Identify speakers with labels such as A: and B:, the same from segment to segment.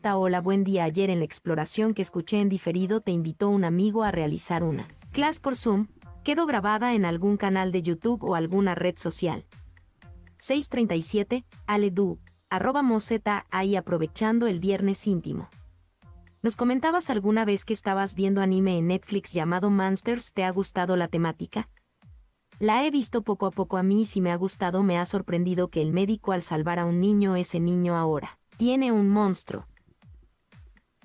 A: Hola, buen día. Ayer en la exploración que escuché en diferido te invitó un amigo a realizar una clase por Zoom. Quedó grabada en algún canal de YouTube o alguna red social. 637, Aledu, arroba moseta, ahí aprovechando el viernes íntimo. Nos comentabas alguna vez que estabas viendo anime en Netflix llamado Monsters, ¿te ha gustado la temática? La he visto poco a poco a mí y si me ha gustado me ha sorprendido que el médico al salvar a un niño ese niño ahora tiene un monstruo.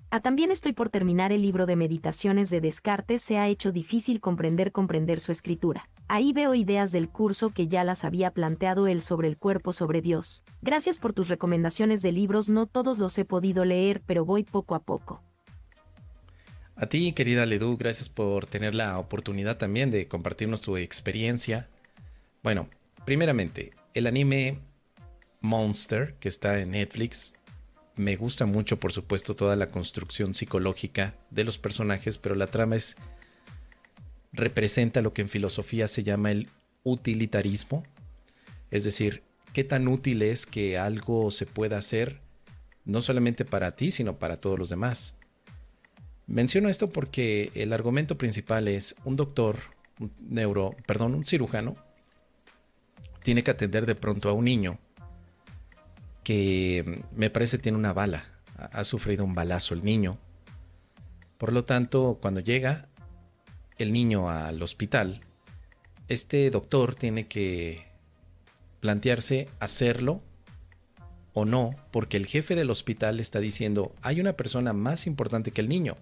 A: Ah, también estoy por terminar el libro de meditaciones de Descartes, se ha hecho difícil comprender comprender su escritura. Ahí veo ideas del curso que ya las había planteado él sobre el cuerpo sobre Dios. Gracias por tus recomendaciones de libros, no todos los he podido leer, pero voy poco a poco.
B: A ti, querida Ledu, gracias por tener la oportunidad también de compartirnos tu experiencia. Bueno, primeramente, el anime Monster, que está en Netflix, me gusta mucho, por supuesto, toda la construcción psicológica de los personajes, pero la trama es representa lo que en filosofía se llama el utilitarismo, es decir, qué tan útil es que algo se pueda hacer no solamente para ti, sino para todos los demás. Menciono esto porque el argumento principal es un doctor, un neuro, perdón, un cirujano tiene que atender de pronto a un niño que me parece tiene una bala. Ha sufrido un balazo el niño. Por lo tanto, cuando llega el niño al hospital, este doctor tiene que plantearse hacerlo o no, porque el jefe del hospital está diciendo, hay una persona más importante que el niño.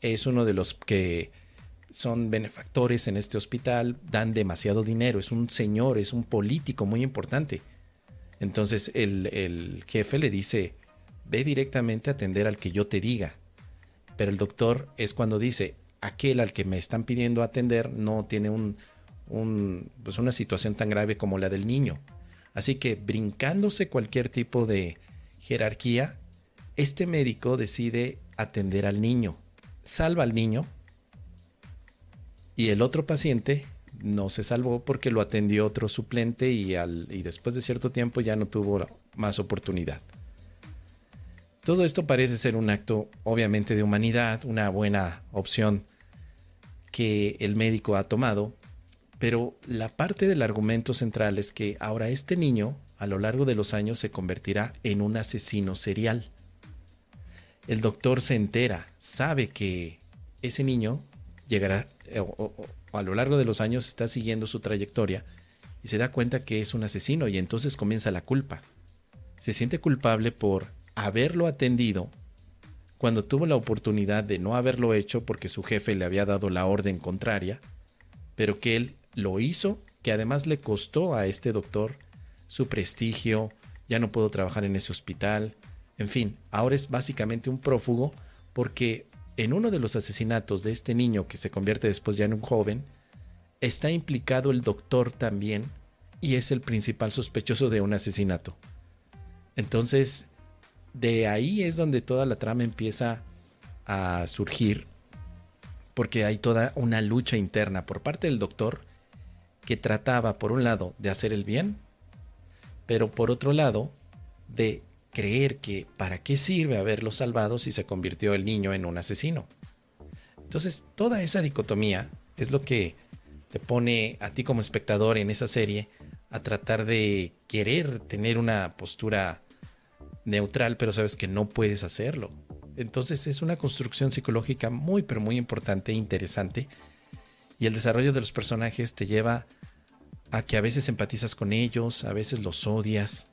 B: Es uno de los que son benefactores en este hospital, dan demasiado dinero, es un señor, es un político muy importante. Entonces el, jefe le dice, ve directamente a atender al que yo te diga. Pero el doctor es cuando dice, aquel al que me están pidiendo atender no tiene un, pues una situación tan grave como la del niño. Así que brincándose cualquier tipo de jerarquía, este médico decide atender al niño, salva al niño y el otro paciente no se salvó porque lo atendió otro suplente y, al, y después de cierto tiempo ya no tuvo más oportunidad. Todo esto parece ser un acto obviamente de humanidad, una buena opción que el médico ha tomado, pero la parte del argumento central es que ahora este niño a lo largo de los años se convertirá en un asesino serial. El doctor se entera, sabe que ese niño llegará a lo largo de los años está siguiendo su trayectoria y se da cuenta que es un asesino y entonces comienza la culpa. Se siente culpable por haberlo atendido cuando tuvo la oportunidad de no haberlo hecho porque su jefe le había dado la orden contraria, pero que él lo hizo, que además le costó a este doctor su prestigio, ya no puedo trabajar en ese hospital, en fin, ahora es básicamente un prófugo porque en uno de los asesinatos de este niño que se convierte después ya en un joven, está implicado el doctor también y es el principal sospechoso de un asesinato. Entonces, de ahí es donde toda la trama empieza a surgir, porque hay toda una lucha interna por parte del doctor que trataba, por un lado, de hacer el bien, pero por otro lado, de creer que para qué sirve haberlo salvado si se convirtió el niño en un asesino. Entonces, toda esa dicotomía es lo que te pone a ti como espectador en esa serie a tratar de querer tener una postura neutral, pero sabes que no puedes hacerlo. Entonces es una construcción psicológica muy, pero muy importante e interesante. Y el desarrollo de los personajes te lleva a que a veces empatizas con ellos, a veces los odias,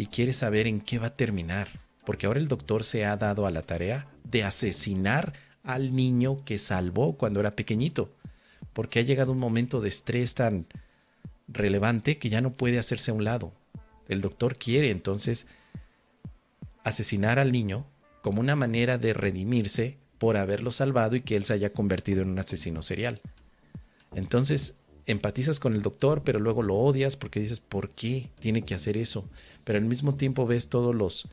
B: y quiere saber en qué va a terminar, porque ahora el doctor se ha dado a la tarea de asesinar al niño que salvó cuando era pequeñito, porque ha llegado un momento de estrés tan relevante que ya no puede hacerse a un lado. El doctor quiere entonces asesinar al niño como una manera de redimirse por haberlo salvado y que él se haya convertido en un asesino serial. Entonces, empatizas con el doctor, pero luego lo odias porque dices, ¿por qué tiene que hacer eso? Pero al mismo tiempo ves todos los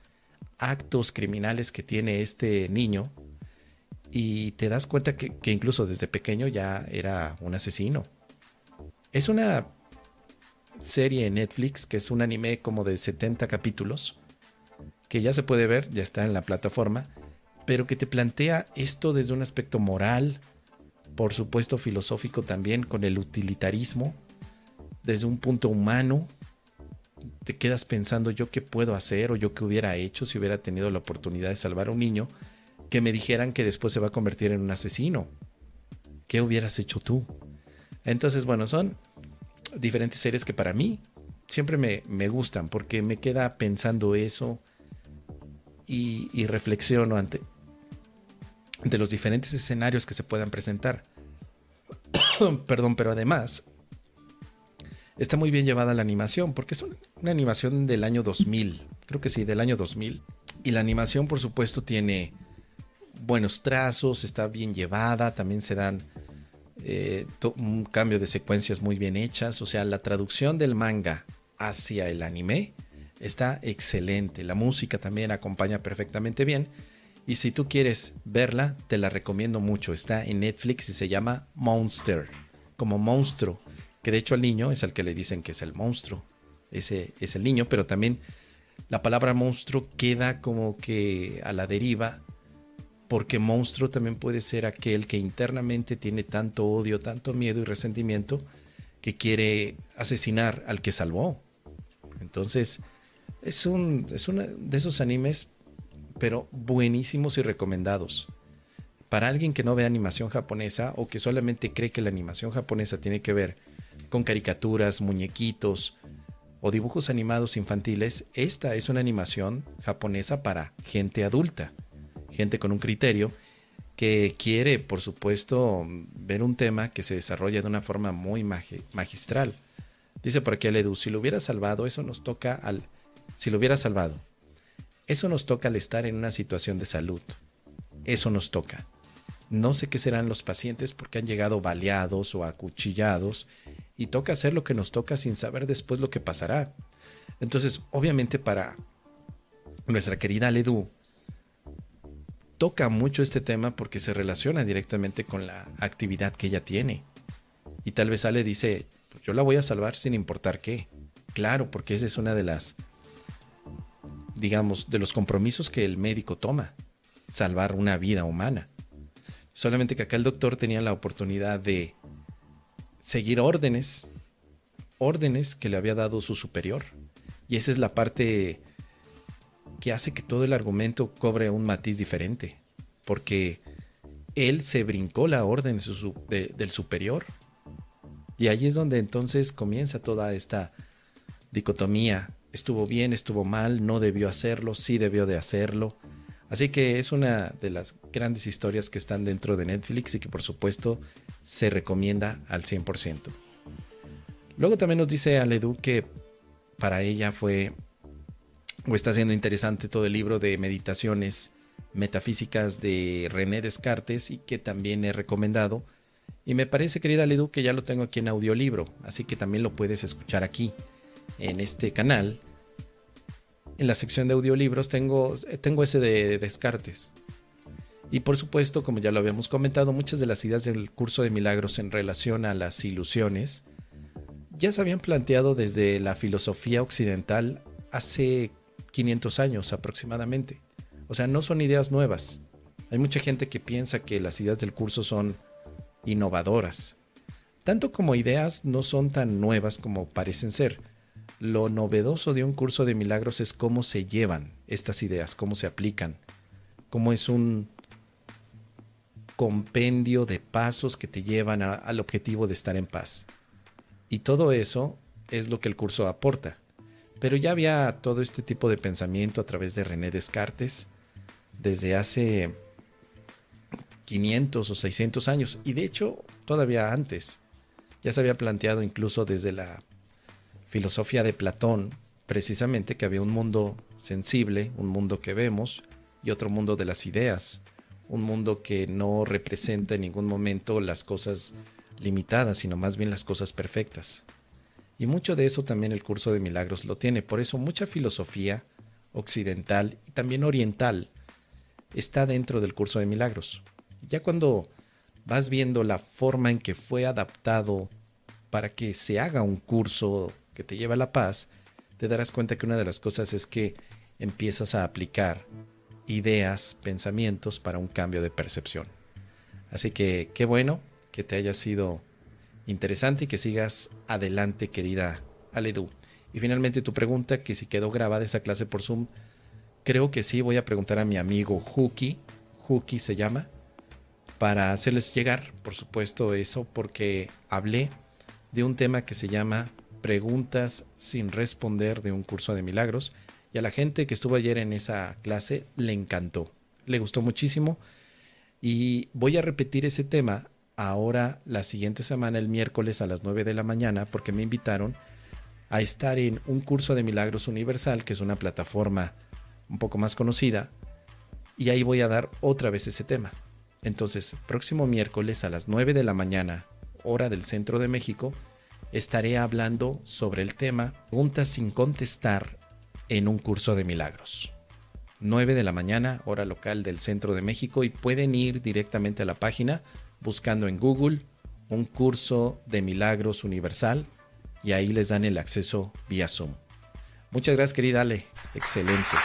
B: actos criminales que tiene este niño y te das cuenta que, incluso desde pequeño ya era un asesino. Es una serie en Netflix que es un anime como de 70 capítulos que ya se puede ver, ya está en la plataforma, pero que te plantea esto desde un aspecto moral, por supuesto filosófico también, con el utilitarismo, desde un punto humano, te quedas pensando yo qué puedo hacer o yo qué hubiera hecho si hubiera tenido la oportunidad de salvar a un niño, que me dijeran que después se va a convertir en un asesino. ¿Qué hubieras hecho tú? Entonces, bueno, son diferentes series que para mí siempre me, me gustan porque me queda pensando eso y, y reflexiono ante, ante los diferentes escenarios que se puedan presentar. Perdón, pero además está muy bien llevada la animación, porque es una animación del año 2000, creo que sí, del año 2000. Y la animación, por supuesto, tiene buenos trazos, está bien llevada, también se dan eh, un cambio de secuencias muy bien hechas, o sea, la traducción del manga hacia el anime está excelente, la música también acompaña perfectamente bien. Y si tú quieres verla, te la recomiendo mucho. Está en Netflix y se llama Monster, como monstruo que de hecho al niño es al que le dicen que es el monstruo. Ese es el niño, pero también la palabra monstruo queda como que a la deriva, porque monstruo también puede ser aquel que internamente tiene tanto odio, tanto miedo y resentimiento que quiere asesinar al que salvó. Entonces, es un es uno de esos animes, pero buenísimos y recomendados. Para alguien que no ve animación japonesa o que solamente cree que la animación japonesa tiene que ver con caricaturas, muñequitos o dibujos animados infantiles, esta es una animación japonesa para gente adulta, gente con un criterio que quiere, por supuesto, ver un tema que se desarrolla de una forma muy magistral. Dice por aquí Edu, si lo hubiera salvado, eso nos toca al... Si lo hubiera salvado, eso nos toca al estar en una situación de salud. Eso nos toca. No sé qué serán los pacientes porque han llegado baleados o acuchillados y toca hacer lo que nos toca sin saber después lo que pasará. Entonces, obviamente para nuestra querida Ledu, toca mucho este tema porque se relaciona directamente con la actividad que ella tiene. Y tal vez Ale dice, pues yo la voy a salvar sin importar qué. Claro, porque esa es una de las, digamos, de los compromisos que el médico toma, salvar una vida humana. Solamente que acá el doctor tenía la oportunidad de seguir órdenes, órdenes que le había dado su superior. Y esa es la parte que hace que todo el argumento cobre un matiz diferente, porque él se brincó la orden del superior. Y ahí es donde entonces comienza toda esta dicotomía. Estuvo bien, estuvo mal, no debió hacerlo, sí debió de hacerlo. Así que es una de las grandes historias que están dentro de Netflix y que por supuesto se recomienda al 100%. Luego también nos dice Aledu que para ella fue o está siendo interesante todo el libro de meditaciones metafísicas de René Descartes y que también he recomendado. Y me parece, querida Aledu, que ya lo tengo aquí en audiolibro, así que también lo puedes escuchar aquí en este canal en la sección de audiolibros tengo, tengo ese de Descartes. Y por supuesto, como ya lo habíamos comentado, muchas de las ideas del curso de milagros en relación a las ilusiones ya se habían planteado desde la filosofía occidental hace 500 años aproximadamente. O sea, no son ideas nuevas. Hay mucha gente que piensa que las ideas del curso son innovadoras. Tanto como ideas no son tan nuevas como parecen ser lo novedoso de un curso de milagros es cómo se llevan estas ideas, cómo se aplican, cómo es un compendio de pasos que te llevan al objetivo de estar en paz. Y todo eso es lo que el curso aporta. Pero ya había todo este tipo de pensamiento a través de René Descartes desde hace 500 o 600 años. Y de hecho, todavía antes. Ya se había planteado incluso desde la filosofía de Platón, precisamente que había un mundo sensible, un mundo que vemos, y otro mundo de las ideas, un mundo que no representa en ningún momento las cosas limitadas, sino más bien las cosas perfectas. Y mucho de eso también el curso de milagros lo tiene. Por eso mucha filosofía occidental y también oriental está dentro del curso de milagros. Ya cuando vas viendo la forma en que fue adaptado para que se haga un curso que te lleva a la paz, te darás cuenta que una de las cosas es que empiezas a aplicar ideas, pensamientos para un cambio de percepción. Así que qué bueno que te haya sido interesante y que sigas adelante, querida Aledu. Y finalmente tu pregunta, que si quedó grabada esa clase por Zoom, creo que sí, voy a preguntar a mi amigo Huki, Huki se llama, para hacerles llegar, por supuesto, eso, porque hablé de un tema que se llama preguntas sin responder de un curso de milagros. Y a la gente que estuvo ayer en esa clase le encantó, le gustó muchísimo. Y voy a repetir ese tema ahora la siguiente semana, el miércoles a las 9 de la mañana, porque me invitaron a estar en un curso de milagros universal, que es una plataforma un poco más conocida, y ahí voy a dar otra vez ese tema. Entonces, próximo miércoles a las 9 de la mañana, hora del centro de México, estaré hablando sobre el tema Preguntas sin contestar en un curso de milagros. 9 de la mañana, hora local del centro de México, y pueden ir directamente a la página buscando en Google un curso de milagros universal y ahí les dan el acceso vía Zoom. Muchas gracias, querida Ale. Excelente.